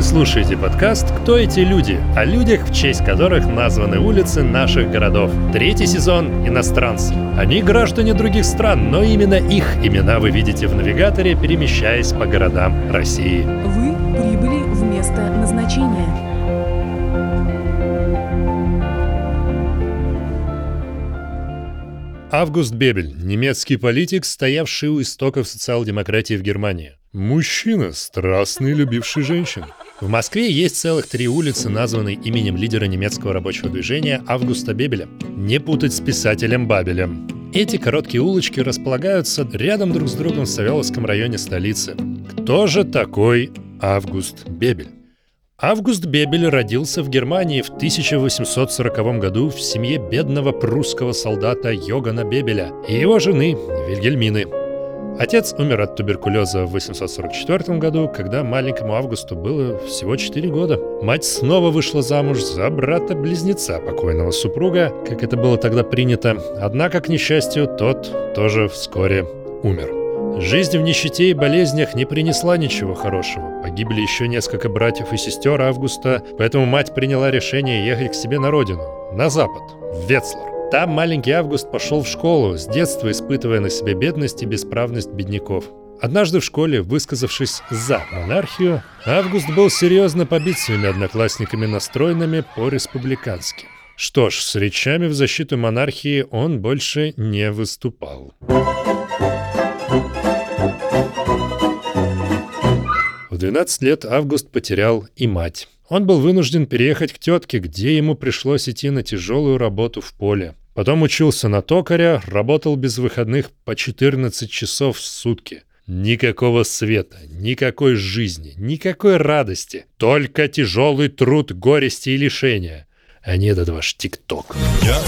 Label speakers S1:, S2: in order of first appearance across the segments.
S1: Вы слушаете подкаст «Кто эти люди?» о людях, в честь которых названы улицы наших городов. Третий сезон «Иностранцы». Они граждане других стран, но именно их имена вы видите в навигаторе, перемещаясь по городам России.
S2: Вы прибыли в место назначения.
S1: Август Бебель, немецкий политик, стоявший у истоков социал-демократии в Германии. Мужчина, страстный, любивший женщин. В Москве есть целых три улицы, названные именем лидера немецкого рабочего движения Августа Бебеля. Не путать с писателем Бабелем. Эти короткие улочки располагаются рядом друг с другом в Савеловском районе столицы. Кто же такой Август Бебель? Август Бебель родился в Германии в 1840 году в семье бедного прусского солдата Йогана Бебеля и его жены Вильгельмины. Отец умер от туберкулеза в 844 году, когда маленькому Августу было всего 4 года. Мать снова вышла замуж за брата-близнеца покойного супруга, как это было тогда принято. Однако, к несчастью, тот тоже вскоре умер. Жизнь в нищете и болезнях не принесла ничего хорошего. Погибли еще несколько братьев и сестер Августа, поэтому мать приняла решение ехать к себе на родину, на запад, в Ветслар. Там маленький Август пошел в школу, с детства испытывая на себе бедность и бесправность бедняков. Однажды в школе, высказавшись за монархию, Август был серьезно побит своими одноклассниками, настроенными по-республикански. Что ж, с речами в защиту монархии он больше не выступал. В 12 лет Август потерял и мать. Он был вынужден переехать к тетке, где ему пришлось идти на тяжелую работу в поле. Потом учился на токаря, работал без выходных по 14 часов в сутки. Никакого света, никакой жизни, никакой радости. Только тяжелый труд, горести и лишения. А не этот ваш тикток.
S3: Я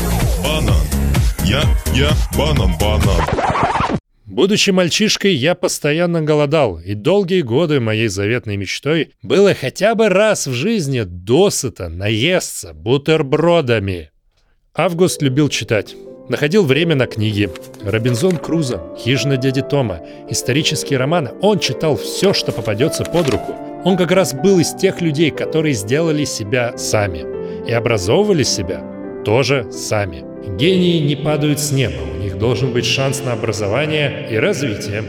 S3: банан. Я, я банан, банан.
S1: Будучи мальчишкой, я постоянно голодал, и долгие годы моей заветной мечтой было хотя бы раз в жизни досыта наесться бутербродами. Август любил читать. Находил время на книги. Робинзон Крузо, Хижина дяди Тома, исторические романы. Он читал все, что попадется под руку. Он как раз был из тех людей, которые сделали себя сами. И образовывали себя тоже сами. Гении не падают с неба, у них должен быть шанс на образование и развитие.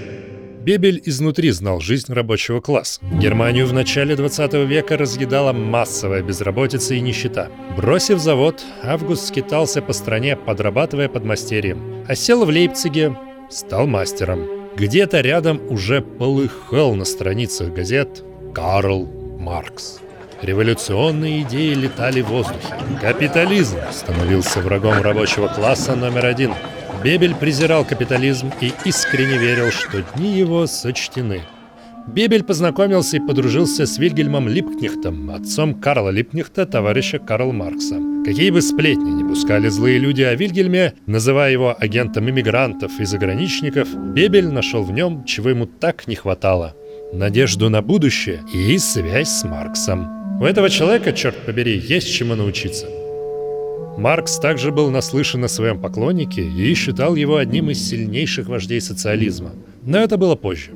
S1: Бебель изнутри знал жизнь рабочего класса. Германию в начале 20 века разъедала массовая безработица и нищета. Бросив завод, Август скитался по стране, подрабатывая подмастерьем. А сел в Лейпциге, стал мастером. Где-то рядом уже полыхал на страницах газет Карл Маркс. Революционные идеи летали в воздухе. Капитализм становился врагом рабочего класса номер один. Бебель презирал капитализм и искренне верил, что дни его сочтены. Бебель познакомился и подружился с Вильгельмом Липкнехтом, отцом Карла Липкнехта, товарища Карла Маркса. Какие бы сплетни не пускали злые люди о Вильгельме, называя его агентом иммигрантов и заграничников, Бебель нашел в нем, чего ему так не хватало – надежду на будущее и связь с Марксом. У этого человека, черт побери, есть чему научиться. Маркс также был наслышан о своем поклоннике и считал его одним из сильнейших вождей социализма. Но это было позже.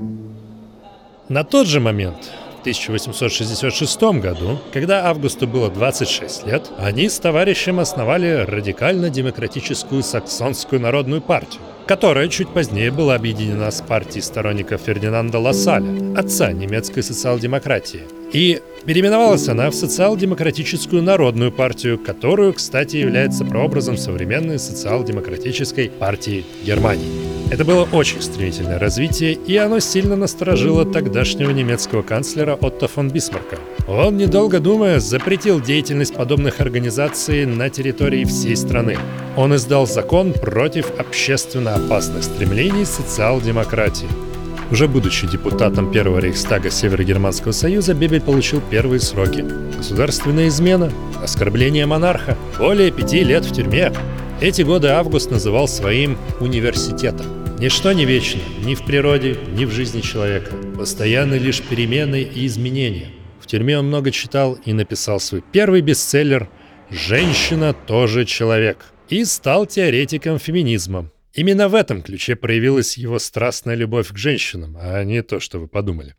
S1: На тот же момент, в 1866 году, когда Августу было 26 лет, они с товарищем основали радикально-демократическую саксонскую народную партию, которая чуть позднее была объединена с партией сторонников Фердинанда Лассаля, отца немецкой социал-демократии – и переименовалась она в Социал-демократическую народную партию, которую, кстати, является прообразом современной социал-демократической партии Германии. Это было очень стремительное развитие, и оно сильно насторожило тогдашнего немецкого канцлера Отто фон Бисмарка. Он, недолго думая, запретил деятельность подобных организаций на территории всей страны. Он издал закон против общественно опасных стремлений социал-демократии. Уже будучи депутатом первого рейхстага Северогерманского союза, Бебель получил первые сроки. Государственная измена, оскорбление монарха, более пяти лет в тюрьме. Эти годы Август называл своим университетом. Ничто не вечно, ни в природе, ни в жизни человека. Постоянны лишь перемены и изменения. В тюрьме он много читал и написал свой первый бестселлер «Женщина тоже человек» и стал теоретиком феминизма. Именно в этом ключе проявилась его страстная любовь к женщинам, а не то, что вы подумали.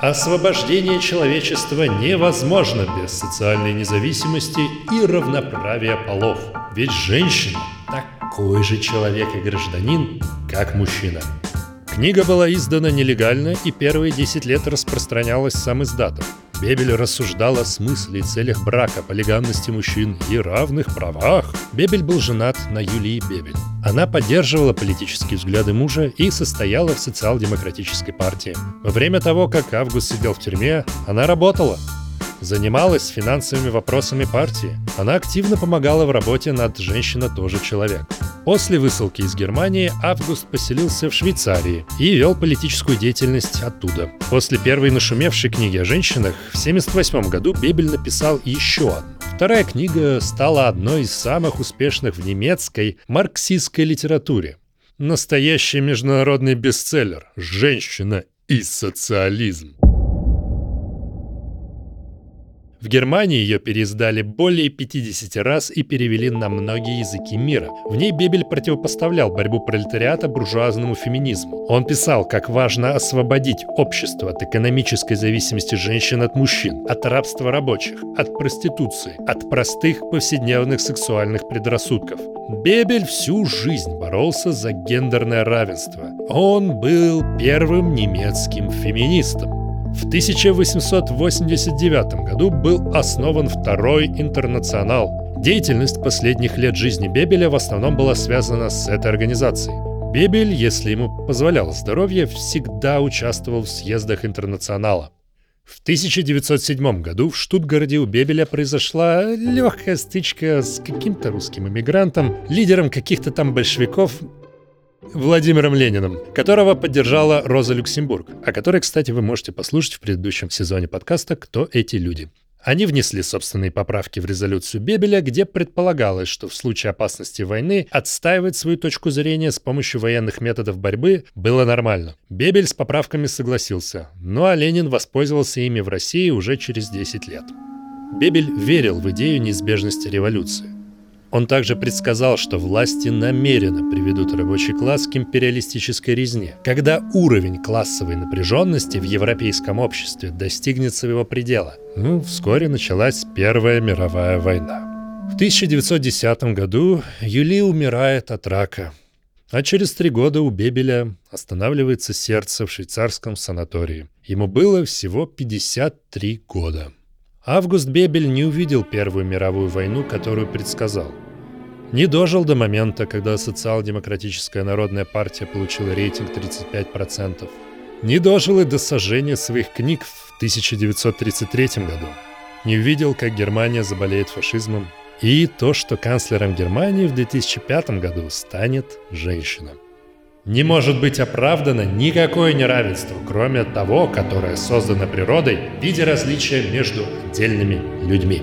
S1: Освобождение человечества невозможно без социальной независимости и равноправия полов. Ведь женщина такой же человек и гражданин, как мужчина. Книга была издана нелегально и первые 10 лет распространялась сам издатом. Бебель рассуждал о смысле и целях брака, полигамности мужчин и равных правах. Бебель был женат на Юлии Бебель. Она поддерживала политические взгляды мужа и состояла в социал-демократической партии. Во время того, как Август сидел в тюрьме, она работала занималась финансовыми вопросами партии. Она активно помогала в работе над «Женщина тоже человек». После высылки из Германии Август поселился в Швейцарии и вел политическую деятельность оттуда. После первой нашумевшей книги о женщинах в 1978 году Бебель написал еще одну. Вторая книга стала одной из самых успешных в немецкой марксистской литературе. Настоящий международный бестселлер «Женщина и социализм». В Германии ее переиздали более 50 раз и перевели на многие языки мира. В ней Бебель противопоставлял борьбу пролетариата буржуазному феминизму. Он писал, как важно освободить общество от экономической зависимости женщин от мужчин, от рабства рабочих, от проституции, от простых повседневных сексуальных предрассудков. Бебель всю жизнь боролся за гендерное равенство. Он был первым немецким феминистом. В 1889 году был основан Второй интернационал. Деятельность последних лет жизни Бебеля в основном была связана с этой организацией. Бебель, если ему позволяло здоровье, всегда участвовал в съездах интернационала. В 1907 году в Штутгарде у Бебеля произошла легкая стычка с каким-то русским иммигрантом, лидером каких-то там большевиков, Владимиром Лениным, которого поддержала Роза Люксембург, о которой, кстати, вы можете послушать в предыдущем сезоне подкаста «Кто эти люди?». Они внесли собственные поправки в резолюцию Бебеля, где предполагалось, что в случае опасности войны отстаивать свою точку зрения с помощью военных методов борьбы было нормально. Бебель с поправками согласился, ну а Ленин воспользовался ими в России уже через 10 лет. Бебель верил в идею неизбежности революции. Он также предсказал, что власти намеренно приведут рабочий класс к империалистической резне, когда уровень классовой напряженности в европейском обществе достигнет своего предела. Ну, вскоре началась Первая мировая война. В 1910 году Юли умирает от рака, а через три года у Бебеля останавливается сердце в швейцарском санатории. Ему было всего 53 года. Август Бебель не увидел Первую мировую войну, которую предсказал. Не дожил до момента, когда социал-демократическая народная партия получила рейтинг 35%. Не дожил и до сожжения своих книг в 1933 году. Не увидел, как Германия заболеет фашизмом. И то, что канцлером Германии в 2005 году станет женщина. Не может быть оправдано никакое неравенство, кроме того, которое создано природой в виде различия между отдельными людьми.